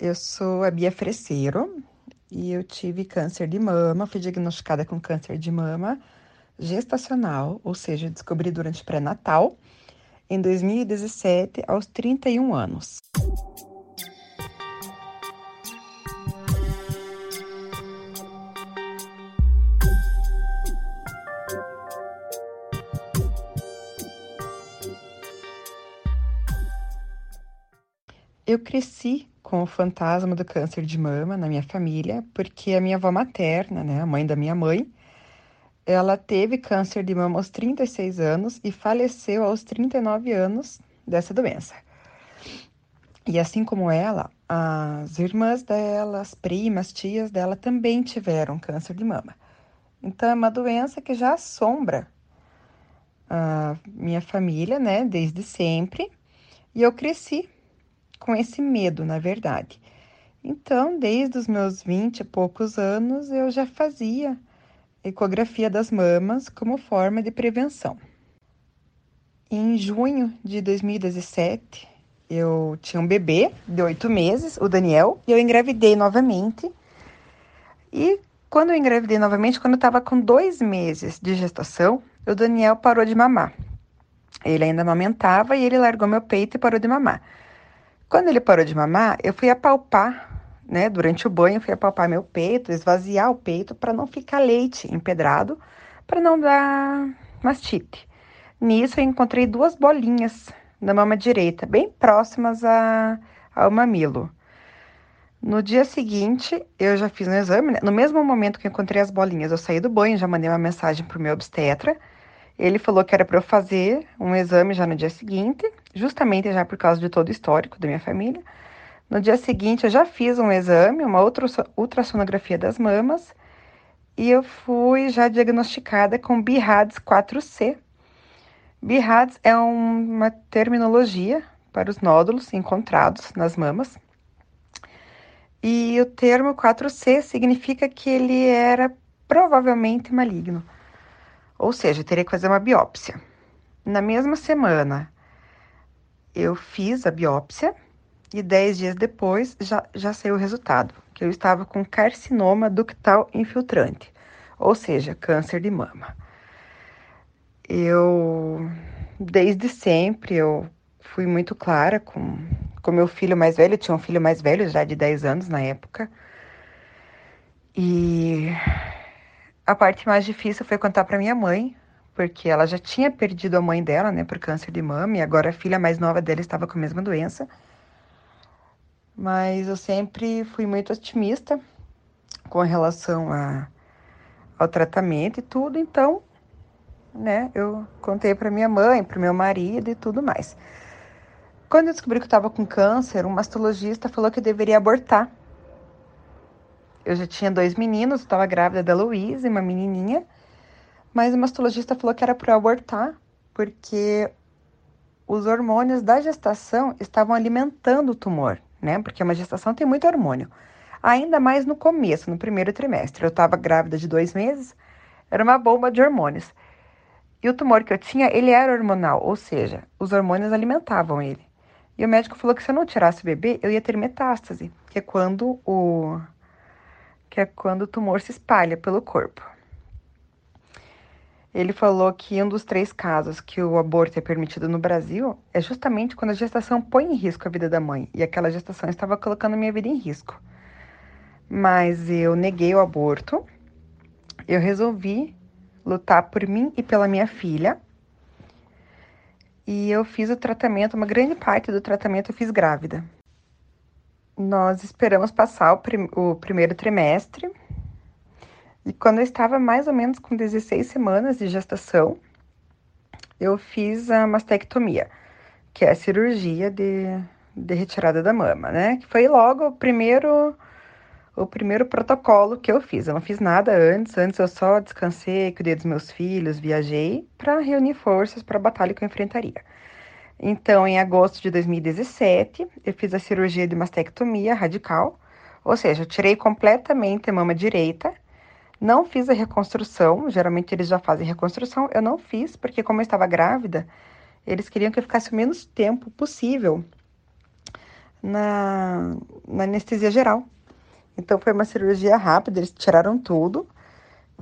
eu sou a Bia Freseiro e eu tive câncer de mama, fui diagnosticada com câncer de mama gestacional, ou seja, descobri durante pré-natal, em 2017, aos 31 anos. Eu cresci com o fantasma do câncer de mama na minha família, porque a minha avó materna, né, a mãe da minha mãe, ela teve câncer de mama aos 36 anos e faleceu aos 39 anos dessa doença. E assim como ela, as irmãs dela, as primas, tias dela também tiveram câncer de mama. Então é uma doença que já assombra a minha família, né, desde sempre. E eu cresci com esse medo, na verdade. Então, desde os meus 20 e poucos anos, eu já fazia ecografia das mamas como forma de prevenção. Em junho de 2017, eu tinha um bebê de oito meses, o Daniel, e eu engravidei novamente. E quando eu engravidei novamente, quando eu estava com dois meses de gestação, o Daniel parou de mamar. Ele ainda amamentava e ele largou meu peito e parou de mamar. Quando ele parou de mamar, eu fui apalpar, né? Durante o banho, eu fui apalpar meu peito, esvaziar o peito para não ficar leite empedrado, para não dar mastite. Nisso, eu encontrei duas bolinhas na mama direita, bem próximas a, ao mamilo. No dia seguinte, eu já fiz um exame. Né? No mesmo momento que eu encontrei as bolinhas, eu saí do banho, já mandei uma mensagem para o meu obstetra. Ele falou que era para eu fazer um exame já no dia seguinte, justamente já por causa de todo o histórico da minha família. No dia seguinte, eu já fiz um exame, uma ultrassonografia das mamas, e eu fui já diagnosticada com BIRADS 4C. BIRADS é um, uma terminologia para os nódulos encontrados nas mamas. E o termo 4C significa que ele era provavelmente maligno. Ou seja, eu teria que fazer uma biópsia. Na mesma semana, eu fiz a biópsia e dez dias depois já, já saiu o resultado, que eu estava com carcinoma ductal infiltrante, ou seja, câncer de mama. Eu, desde sempre, eu fui muito clara com, com meu filho mais velho, eu tinha um filho mais velho, já de 10 anos na época, e a parte mais difícil foi contar para minha mãe, porque ela já tinha perdido a mãe dela, né, por câncer de mama, e agora a filha mais nova dela estava com a mesma doença. Mas eu sempre fui muito otimista com relação a, ao tratamento e tudo, então, né, eu contei para minha mãe, para meu marido e tudo mais. Quando eu descobri que eu estava com câncer, um mastologista falou que eu deveria abortar eu já tinha dois meninos, estava grávida da Luísa, uma menininha, mas o mastologista falou que era para abortar, porque os hormônios da gestação estavam alimentando o tumor, né? Porque uma gestação tem muito hormônio. Ainda mais no começo, no primeiro trimestre. Eu estava grávida de dois meses, era uma bomba de hormônios. E o tumor que eu tinha, ele era hormonal, ou seja, os hormônios alimentavam ele. E o médico falou que se eu não tirasse o bebê, eu ia ter metástase, que é quando o que é quando o tumor se espalha pelo corpo. Ele falou que um dos três casos que o aborto é permitido no Brasil é justamente quando a gestação põe em risco a vida da mãe, e aquela gestação estava colocando minha vida em risco. Mas eu neguei o aborto, eu resolvi lutar por mim e pela minha filha, e eu fiz o tratamento, uma grande parte do tratamento eu fiz grávida. Nós esperamos passar o, prim o primeiro trimestre. E quando eu estava mais ou menos com 16 semanas de gestação, eu fiz a mastectomia, que é a cirurgia de, de retirada da mama, né? Que foi logo o primeiro o primeiro protocolo que eu fiz. Eu não fiz nada antes, antes eu só descansei, cuidei dos meus filhos, viajei para reunir forças para a batalha que eu enfrentaria. Então, em agosto de 2017, eu fiz a cirurgia de mastectomia radical, ou seja, tirei completamente a mama direita, não fiz a reconstrução, geralmente eles já fazem reconstrução, eu não fiz, porque como eu estava grávida, eles queriam que eu ficasse o menos tempo possível na, na anestesia geral. Então foi uma cirurgia rápida, eles tiraram tudo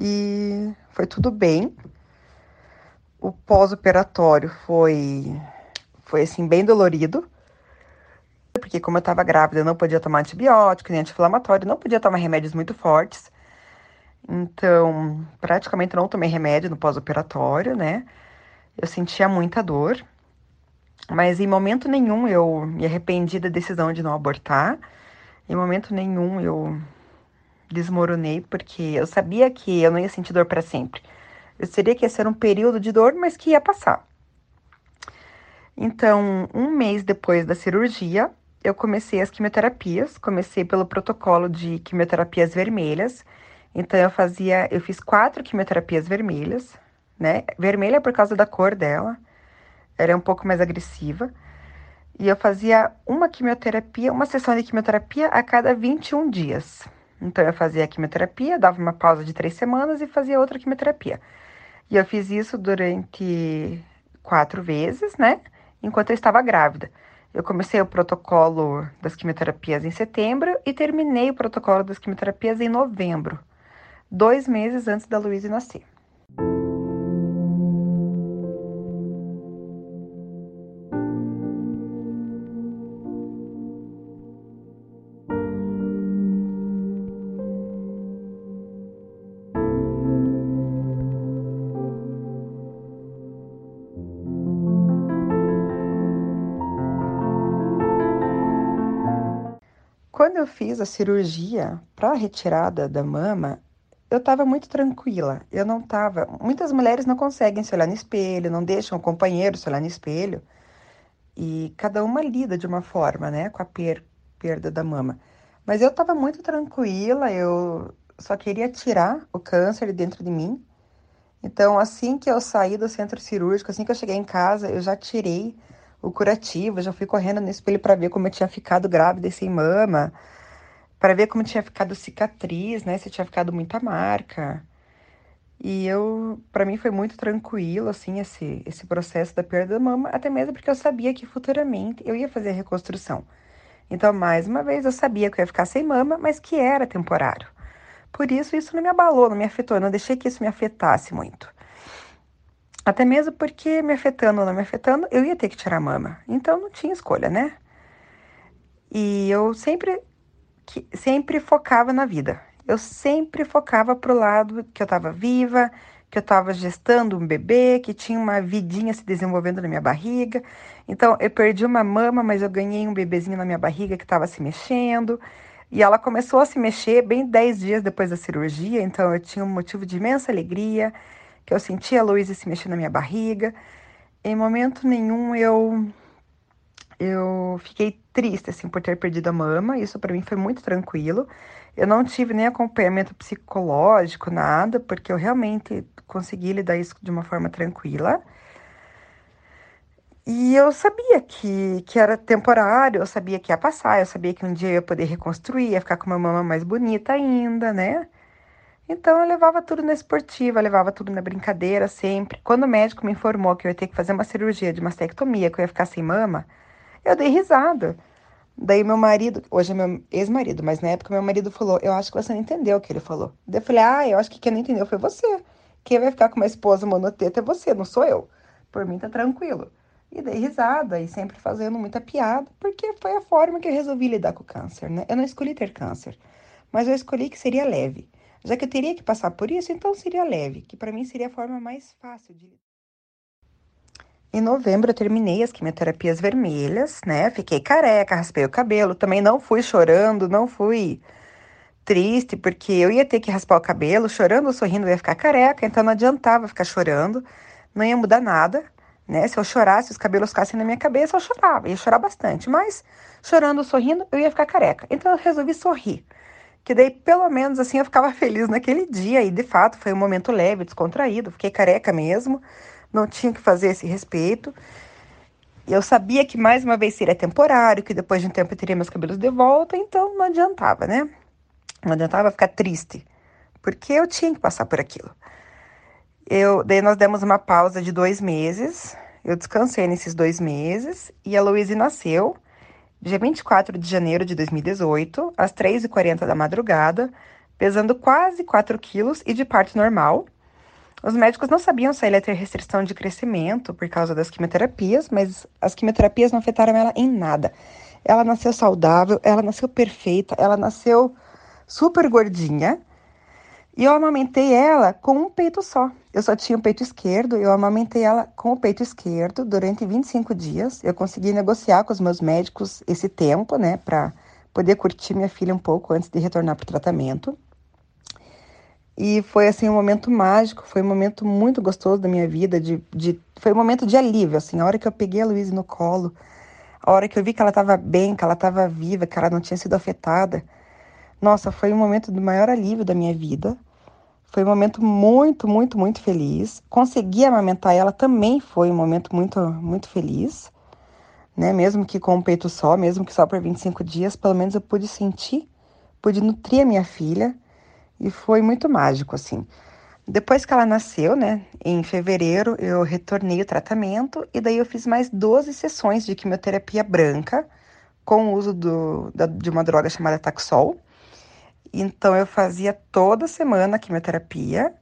e foi tudo bem. O pós-operatório foi foi assim bem dolorido, porque como eu estava grávida, eu não podia tomar antibiótico nem anti-inflamatório, não podia tomar remédios muito fortes. Então, praticamente não tomei remédio no pós-operatório, né? Eu sentia muita dor, mas em momento nenhum eu me arrependi da decisão de não abortar. Em momento nenhum eu desmoronei, porque eu sabia que eu não ia sentir dor para sempre. Eu seria que ia ser um período de dor, mas que ia passar. Então, um mês depois da cirurgia, eu comecei as quimioterapias. Comecei pelo protocolo de quimioterapias vermelhas. Então, eu fazia, eu fiz quatro quimioterapias vermelhas, né? Vermelha por causa da cor dela, era um pouco mais agressiva. E eu fazia uma quimioterapia, uma sessão de quimioterapia a cada 21 dias. Então, eu fazia a quimioterapia, dava uma pausa de três semanas e fazia outra quimioterapia. E eu fiz isso durante quatro vezes, né? Enquanto eu estava grávida. Eu comecei o protocolo das quimioterapias em setembro e terminei o protocolo das quimioterapias em novembro, dois meses antes da Luísa nascer. Eu fiz a cirurgia para a retirada da mama, eu estava muito tranquila. Eu não estava. Muitas mulheres não conseguem se olhar no espelho, não deixam o companheiro se olhar no espelho. E cada uma lida de uma forma, né, com a per perda da mama. Mas eu estava muito tranquila, eu só queria tirar o câncer dentro de mim. Então, assim que eu saí do centro cirúrgico, assim que eu cheguei em casa, eu já tirei o curativo, já fui correndo no espelho para ver como eu tinha ficado grávida e sem mama, para ver como tinha ficado cicatriz, né, se tinha ficado muita marca. E eu, para mim foi muito tranquilo assim esse esse processo da perda da mama, até mesmo porque eu sabia que futuramente eu ia fazer a reconstrução. Então, mais uma vez, eu sabia que eu ia ficar sem mama, mas que era temporário. Por isso, isso não me abalou, não me afetou, eu não deixei que isso me afetasse muito. Até mesmo porque me afetando ou não me afetando, eu ia ter que tirar a mama. Então não tinha escolha, né? E eu sempre, sempre focava na vida. Eu sempre focava pro lado que eu estava viva, que eu estava gestando um bebê, que tinha uma vidinha se desenvolvendo na minha barriga. Então eu perdi uma mama, mas eu ganhei um bebezinho na minha barriga que estava se mexendo. E ela começou a se mexer bem 10 dias depois da cirurgia, então eu tinha um motivo de imensa alegria que eu sentia a Luísa se mexer na minha barriga. Em momento nenhum eu eu fiquei triste assim por ter perdido a mama. Isso para mim foi muito tranquilo. Eu não tive nem acompanhamento psicológico, nada, porque eu realmente consegui lidar isso de uma forma tranquila. E eu sabia que, que era temporário, eu sabia que ia passar, eu sabia que um dia eu ia poder reconstruir, ia ficar com uma mama mais bonita ainda, né? Então eu levava tudo na esportiva, levava tudo na brincadeira sempre. Quando o médico me informou que eu ia ter que fazer uma cirurgia de mastectomia, que eu ia ficar sem mama, eu dei risada. Daí meu marido, hoje é meu ex-marido, mas na época meu marido falou: Eu acho que você não entendeu o que ele falou. Daí eu falei: Ah, eu acho que quem não entendeu foi você. Quem vai ficar com uma esposa monoteta é você, não sou eu. Por mim tá tranquilo. E dei risada e sempre fazendo muita piada, porque foi a forma que eu resolvi lidar com o câncer, né? Eu não escolhi ter câncer, mas eu escolhi que seria leve. Já que eu teria que passar por isso, então seria leve, que para mim seria a forma mais fácil de. Em novembro eu terminei as quimioterapias vermelhas, né? Fiquei careca, raspei o cabelo, também não fui chorando, não fui triste, porque eu ia ter que raspar o cabelo, chorando ou sorrindo eu ia ficar careca, então não adiantava ficar chorando, não ia mudar nada, né? Se eu chorasse, os cabelos ficassem na minha cabeça, eu chorava, ia chorar bastante, mas chorando ou sorrindo eu ia ficar careca. Então eu resolvi sorrir que daí pelo menos assim eu ficava feliz naquele dia e de fato foi um momento leve, descontraído, fiquei careca mesmo, não tinha que fazer esse respeito. Eu sabia que mais uma vez seria temporário, que depois de um tempo eu teria meus cabelos de volta, então não adiantava, né? Não adiantava ficar triste, porque eu tinha que passar por aquilo. Eu, daí nós demos uma pausa de dois meses, eu descansei nesses dois meses e a Louise nasceu dia 24 de janeiro de 2018, às 3h40 da madrugada, pesando quase 4 quilos e de parto normal. Os médicos não sabiam se ela ia ter restrição de crescimento por causa das quimioterapias, mas as quimioterapias não afetaram ela em nada. Ela nasceu saudável, ela nasceu perfeita, ela nasceu super gordinha. E eu amamentei ela com um peito só. Eu só tinha o peito esquerdo, eu amamentei ela com o peito esquerdo durante 25 dias. Eu consegui negociar com os meus médicos esse tempo, né, para poder curtir minha filha um pouco antes de retornar para o tratamento. E foi assim um momento mágico, foi um momento muito gostoso da minha vida, de, de, foi um momento de alívio, assim, a hora que eu peguei a Luísa no colo, a hora que eu vi que ela estava bem, que ela estava viva, que ela não tinha sido afetada. Nossa, foi um momento do maior alívio da minha vida. Foi um momento muito, muito, muito feliz. Conseguir amamentar ela também foi um momento muito, muito feliz, né? Mesmo que com o peito só, mesmo que só por 25 dias, pelo menos eu pude sentir, pude nutrir a minha filha e foi muito mágico, assim. Depois que ela nasceu, né, em fevereiro, eu retornei o tratamento e daí eu fiz mais 12 sessões de quimioterapia branca com o uso do, da, de uma droga chamada Taxol. Então eu fazia toda semana quimioterapia.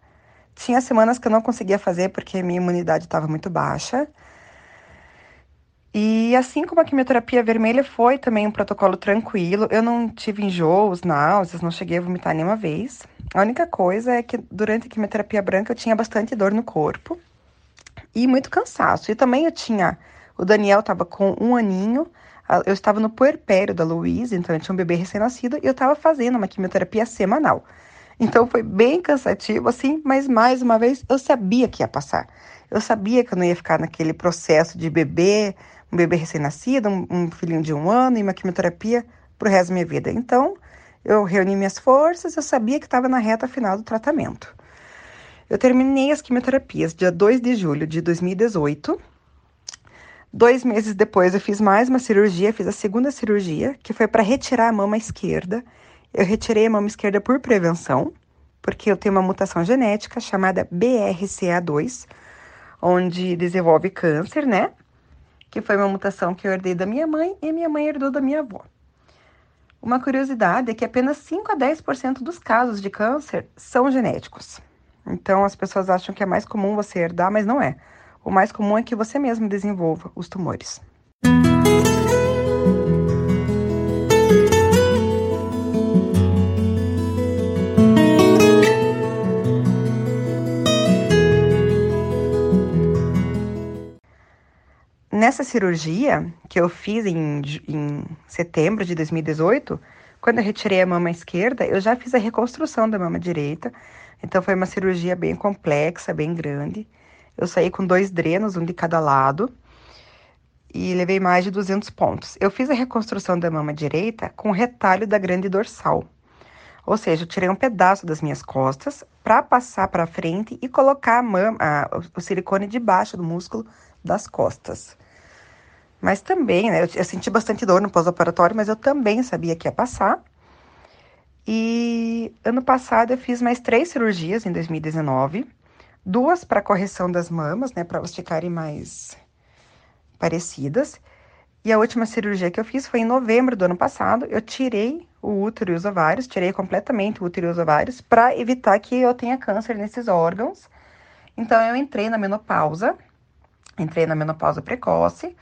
Tinha semanas que eu não conseguia fazer porque minha imunidade estava muito baixa. E assim como a quimioterapia vermelha foi também um protocolo tranquilo, eu não tive enjoos, náuseas, não cheguei a vomitar nenhuma vez. A única coisa é que durante a quimioterapia branca eu tinha bastante dor no corpo e muito cansaço. E também eu tinha, o Daniel estava com um aninho, eu estava no puerpério da Luísa, então eu tinha um bebê recém-nascido e eu estava fazendo uma quimioterapia semanal. Então foi bem cansativo, assim, mas mais uma vez eu sabia que ia passar. Eu sabia que eu não ia ficar naquele processo de bebê, um bebê recém-nascido, um, um, filhinho de um ano e uma quimioterapia pro resto da minha vida. Então, eu reuni minhas forças, eu sabia que estava na reta final do tratamento. Eu terminei as quimioterapias dia 2 de julho de 2018. Dois meses depois, eu fiz mais uma cirurgia, fiz a segunda cirurgia, que foi para retirar a mama esquerda. Eu retirei a mama esquerda por prevenção, porque eu tenho uma mutação genética chamada BRCA2, onde desenvolve câncer, né? que foi uma mutação que eu herdei da minha mãe e minha mãe herdou da minha avó. Uma curiosidade é que apenas 5 a 10% dos casos de câncer são genéticos. Então as pessoas acham que é mais comum você herdar, mas não é. O mais comum é que você mesmo desenvolva os tumores. Nessa cirurgia que eu fiz em, em setembro de 2018, quando eu retirei a mama esquerda, eu já fiz a reconstrução da mama direita. Então foi uma cirurgia bem complexa, bem grande. Eu saí com dois drenos, um de cada lado, e levei mais de 200 pontos. Eu fiz a reconstrução da mama direita com o retalho da grande dorsal. Ou seja, eu tirei um pedaço das minhas costas para passar para frente e colocar a mama, a, o silicone debaixo do músculo das costas. Mas também, né, eu, eu senti bastante dor no pós-operatório, mas eu também sabia que ia passar. E ano passado eu fiz mais três cirurgias em 2019, duas para correção das mamas, né, para elas ficarem mais parecidas. E a última cirurgia que eu fiz foi em novembro do ano passado. Eu tirei o útero e os ovários, tirei completamente o útero e os ovários para evitar que eu tenha câncer nesses órgãos. Então eu entrei na menopausa, entrei na menopausa precoce.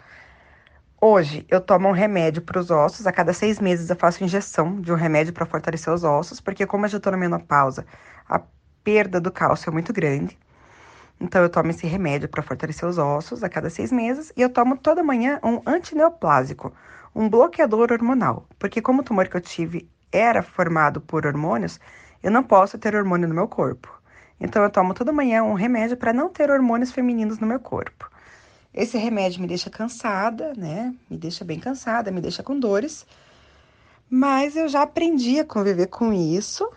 Hoje eu tomo um remédio para os ossos. A cada seis meses eu faço injeção de um remédio para fortalecer os ossos, porque como eu já estou na menopausa, a perda do cálcio é muito grande. Então eu tomo esse remédio para fortalecer os ossos a cada seis meses e eu tomo toda manhã um antineoplásico, um bloqueador hormonal, porque como o tumor que eu tive era formado por hormônios, eu não posso ter hormônio no meu corpo. Então eu tomo toda manhã um remédio para não ter hormônios femininos no meu corpo. Esse remédio me deixa cansada, né? Me deixa bem cansada, me deixa com dores. Mas eu já aprendi a conviver com isso.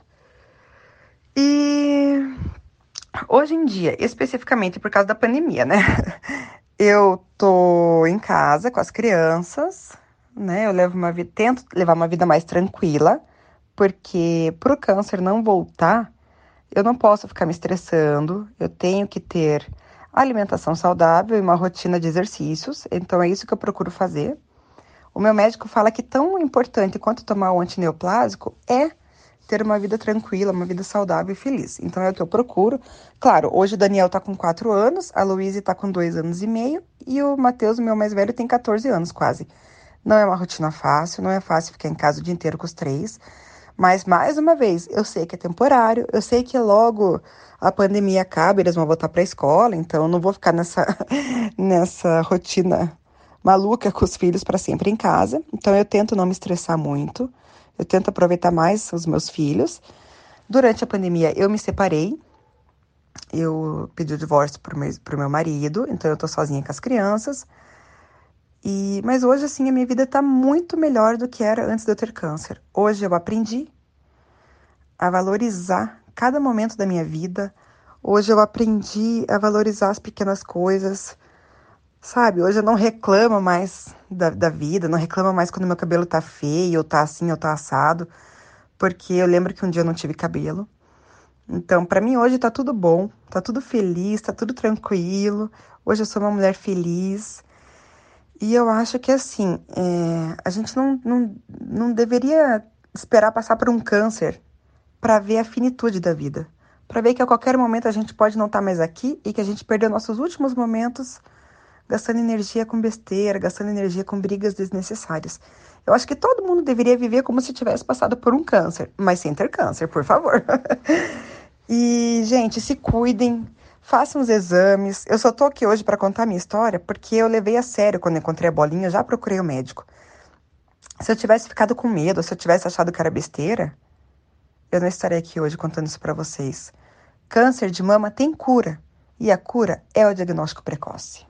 E hoje em dia, especificamente por causa da pandemia, né? Eu tô em casa com as crianças, né? Eu levo uma vida, tento levar uma vida mais tranquila, porque pro câncer não voltar, eu não posso ficar me estressando, eu tenho que ter alimentação saudável e uma rotina de exercícios. Então é isso que eu procuro fazer. O meu médico fala que tão importante quanto tomar o antineoplásico é ter uma vida tranquila, uma vida saudável e feliz. Então é o que eu procuro. Claro, hoje o Daniel tá com 4 anos, a Luísa tá com 2 anos e meio e o Matheus, meu mais velho, tem 14 anos quase. Não é uma rotina fácil, não é fácil ficar em casa o dia inteiro com os três. Mas, mais uma vez, eu sei que é temporário, eu sei que logo a pandemia acaba, eles vão voltar para a escola, então eu não vou ficar nessa, nessa rotina maluca com os filhos para sempre em casa. Então eu tento não me estressar muito. Eu tento aproveitar mais os meus filhos. Durante a pandemia, eu me separei. Eu pedi o divórcio pro meu, meu marido, então eu tô sozinha com as crianças. E, mas hoje, assim, a minha vida tá muito melhor do que era antes de eu ter câncer. Hoje eu aprendi a valorizar cada momento da minha vida. Hoje eu aprendi a valorizar as pequenas coisas. Sabe, hoje eu não reclamo mais da, da vida, não reclamo mais quando meu cabelo tá feio, ou tá assim, ou tá assado, porque eu lembro que um dia eu não tive cabelo. Então, para mim hoje tá tudo bom, tá tudo feliz, tá tudo tranquilo. Hoje eu sou uma mulher feliz. E eu acho que assim, é, a gente não, não, não deveria esperar passar por um câncer para ver a finitude da vida. Para ver que a qualquer momento a gente pode não estar tá mais aqui e que a gente perdeu nossos últimos momentos gastando energia com besteira, gastando energia com brigas desnecessárias. Eu acho que todo mundo deveria viver como se tivesse passado por um câncer, mas sem ter câncer, por favor. e, gente, se cuidem, façam os exames. Eu só tô aqui hoje para contar minha história porque eu levei a sério quando encontrei a bolinha, já procurei o médico. Se eu tivesse ficado com medo, se eu tivesse achado que era besteira, eu não estaria aqui hoje contando isso para vocês. Câncer de mama tem cura, e a cura é o diagnóstico precoce.